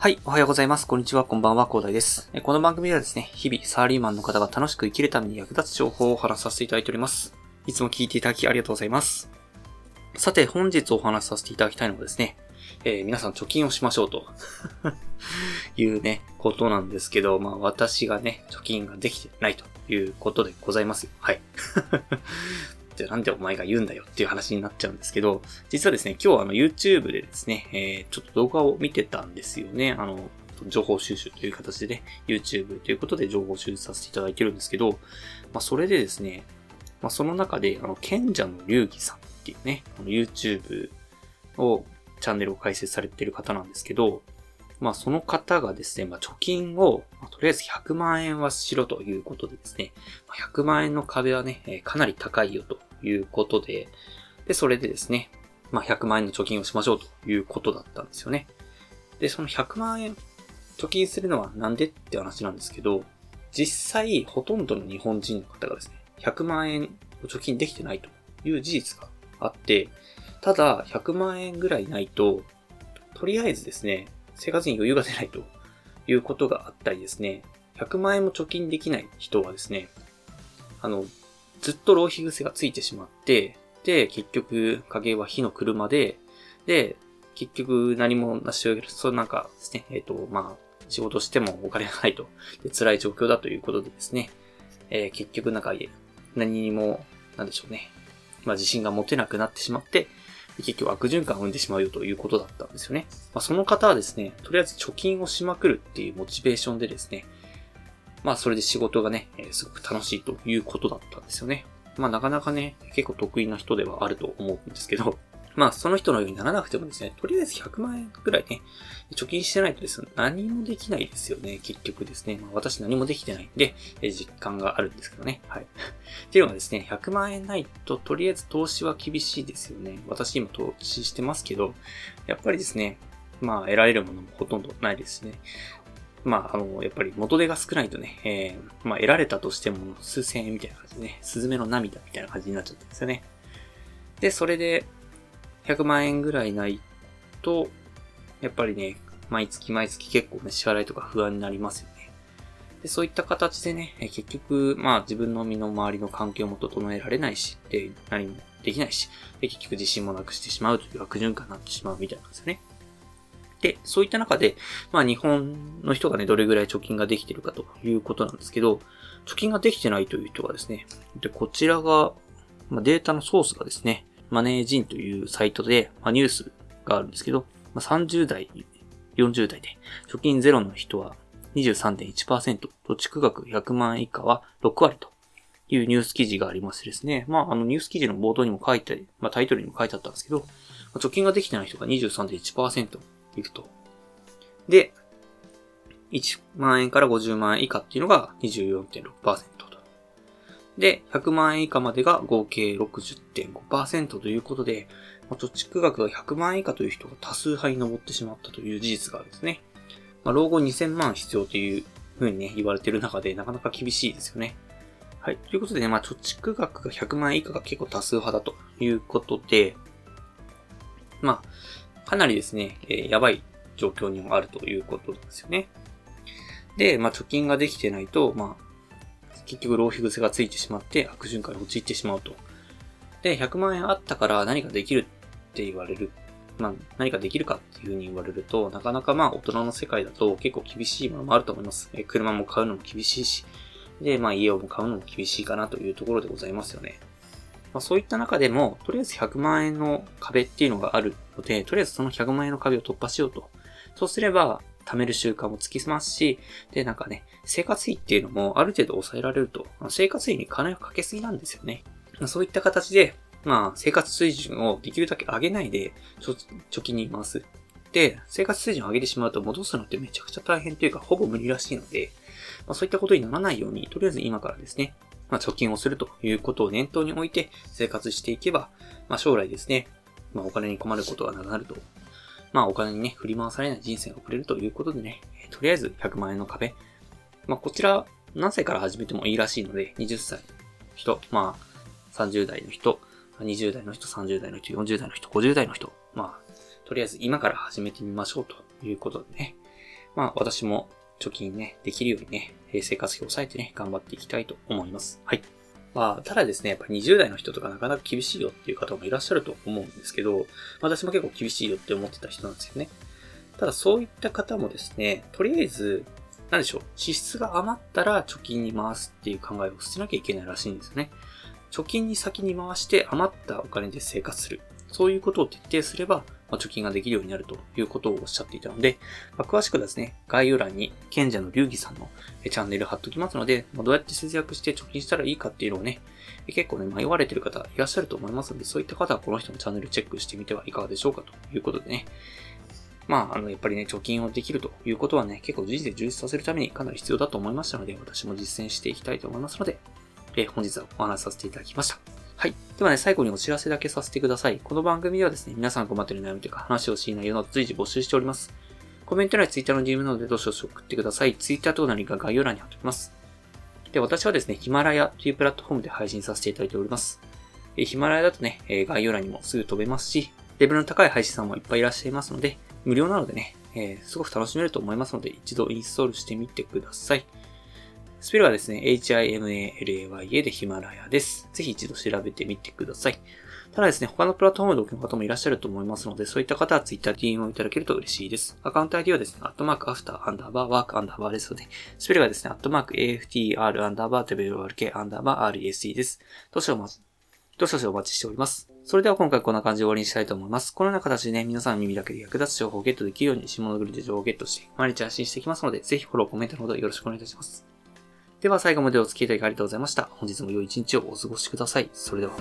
はい、おはようございます。こんにちは、こんばんは、広大です。この番組ではですね、日々サラリーマンの方が楽しく生きるために役立つ情報を話させていただいております。いつも聞いていただきありがとうございます。さて、本日お話しさせていただきたいのはですね、えー、皆さん貯金をしましょうと いうね、ことなんですけど、まあ私がね、貯金ができてないということでございます。はい。じゃあなんでお前が言うんだよっていう話になっちゃうんですけど、実はですね、今日あの YouTube でですね、えー、ちょっと動画を見てたんですよね。あの、情報収集という形でね、YouTube ということで情報収集させていただいてるんですけど、まあそれでですね、まあその中で、あの、賢者の流儀さんっていうね、あの YouTube を、チャンネルを開設されてる方なんですけど、まあその方がですね、まあ貯金を、まあ、とりあえず100万円はしろということでですね、100万円の壁はね、えー、かなり高いよということで、で、それでですね、まあ、100万円の貯金をしましょうということだったんですよね。で、その100万円貯金するのはなんでって話なんですけど、実際ほとんどの日本人の方がですね、100万円を貯金できてないという事実があって、ただ100万円ぐらいないと、とりあえずですね、生活に余裕が出ないということがあったりですね、100万円も貯金できない人はですね、あの、ずっと浪費癖がついてしまって、で、結局、影は火の車で、で、結局何もなし上げる、そうなんかですね、えっ、ー、と、まあ、仕事してもお金がないと、で辛い状況だということでですね、えー、結局なんか何にも、なんでしょうね、まあ自信が持てなくなってしまって、結局悪循環を生んでしまうよということだったんですよね。まあ、その方はですね、とりあえず貯金をしまくるっていうモチベーションでですね、まあそれで仕事がね、すごく楽しいということだったんですよね。まあなかなかね、結構得意な人ではあると思うんですけど、まあその人のようにならなくてもですね、とりあえず100万円くらいね、貯金してないとですね、何もできないですよね、結局ですね。まあ私何もできてないんで、え実感があるんですけどね。はい。っていうのはですね、100万円ないと、とりあえず投資は厳しいですよね。私今投資してますけど、やっぱりですね、まあ得られるものもほとんどないですね。まあ、あの、やっぱり元手が少ないとね、えー、まあ、得られたとしても数千円みたいな感じでね、スズメの涙みたいな感じになっちゃったんですよね。で、それで、100万円ぐらいないと、やっぱりね、毎月毎月結構ね、支払いとか不安になりますよね。で、そういった形でね、結局、まあ自分の身の回りの環境も整えられないし、で、何もできないし、で、結局自信もなくしてしまうという悪循環になってしまうみたいなんですよね。で、そういった中で、まあ日本の人がね、どれぐらい貯金ができてるかということなんですけど、貯金ができてないという人がですね、で、こちらが、まあ、データのソースがですね、マネージンというサイトで、まあ、ニュースがあるんですけど、まあ、30代、40代で、貯金ゼロの人は23.1%、土地区額100万以下は6割というニュース記事がありましてですね、まあ、あのニュース記事の冒頭にも書いて、まあ、タイトルにも書いてあったんですけど、貯金ができてない人が23.1%、いくと。で、1万円から50万円以下っていうのが24.6%と。で、100万円以下までが合計60.5%ということで、貯蓄額が100万円以下という人が多数派に上ってしまったという事実があるんですね。まあ、老後2000万必要というふうにね、言われている中でなかなか厳しいですよね。はい。ということでね、まあ、貯蓄額が100万円以下が結構多数派だということで、まあ、かなりですね、えー、やばい状況にもあるということなんですよね。で、まあ、貯金ができてないと、まあ、結局浪費癖がついてしまって悪循環に陥ってしまうと。で、100万円あったから何かできるって言われる。まあ、何かできるかっていうふうに言われると、なかなかまあ、大人の世界だと結構厳しいものもあると思います。え車も買うのも厳しいし、で、まあ、家を買うのも厳しいかなというところでございますよね。まあ、そういった中でも、とりあえず100万円の壁っていうのがあるので、とりあえずその100万円の壁を突破しようと。そうすれば、貯める習慣もつきますし、で、なんかね、生活費っていうのもある程度抑えられると、生活費に金をかけすぎなんですよね。そういった形で、まあ、生活水準をできるだけ上げないで、貯金に回す。で、生活水準を上げてしまうと戻すのってめちゃくちゃ大変というか、ほぼ無理らしいので、まあ、そういったことにならないように、とりあえず今からですね、まあ、貯金をするということを念頭に置いて生活していけば、まあ、将来ですね、まあ、お金に困ることがなくなると。まあ、お金にね、振り回されない人生が送れるということでね、とりあえず100万円の壁。まあ、こちら、何歳から始めてもいいらしいので、20歳の人、まあ、30代の人、20代の人、30代の人、40代の人、50代の人、まあ、とりあえず今から始めてみましょうということでね。まあ私も貯金ね、できるようにね、生活費を抑えてね、頑張っていきたいと思います。はい。まあ、ただですね、やっぱ20代の人とかなかなか厳しいよっていう方もいらっしゃると思うんですけど、私も結構厳しいよって思ってた人なんですよね。ただそういった方もですね、とりあえず、なんでしょう、支出が余ったら貯金に回すっていう考えを捨てなきゃいけないらしいんですよね。貯金に先に回して余ったお金で生活する。そういうことを徹底すれば、ま、貯金ができるようになるということをおっしゃっていたので、ま、詳しくですね、概要欄に賢者の龍儀さんのチャンネル貼っときますので、ま、どうやって節約して貯金したらいいかっていうのをね、結構ね、迷われてる方いらっしゃると思いますので、そういった方はこの人のチャンネルチェックしてみてはいかがでしょうかということでね。まあ、あの、やっぱりね、貯金をできるということはね、結構人生充実させるためにかなり必要だと思いましたので、私も実践していきたいと思いますので、えー、本日はお話しさせていただきました。はい。ではね、最後にお知らせだけさせてください。この番組ではですね、皆さん困っている悩みというか話をしない内容など随時募集しております。コメント欄や Twitter の DM などでどしどし送ってください。Twitter 等のリンクが概要欄に貼っておきます。で、私はですね、ヒマラヤというプラットフォームで配信させていただいております。えヒマラヤだとね、え概要欄にもすぐ飛べますし、レベルの高い配信さんもいっぱいいらっしゃいますので、無料なのでね、えー、すごく楽しめると思いますので、一度インストールしてみてください。スペルはですね、HIMALAYA でヒマラヤです。ぜひ一度調べてみてください。ただですね、他のプラットフォームでお聞きの方もいらっしゃると思いますので、そういった方は Twitter、DM をいただけると嬉しいです。アカウント ID はですね、アットマークアフターアンダーバーワークアンダーバーですので、スペルがですね、アットマーク AFTR アンダーバー WRK アンダーバー RESD です。どうしようまず、どうしようお待ちしております。それでは今回こんな感じで終わりにしたいと思います。このような形でね、皆さんの耳だけで役立つ情報をゲットできるように、下のグリで情報をゲットして、毎日発信していきますので、ぜひフォロー、コメントのほどよろしくお願いいたします。では最後までお付き合いいただきありがとうございました。本日も良い一日をお過ごしください。それでは。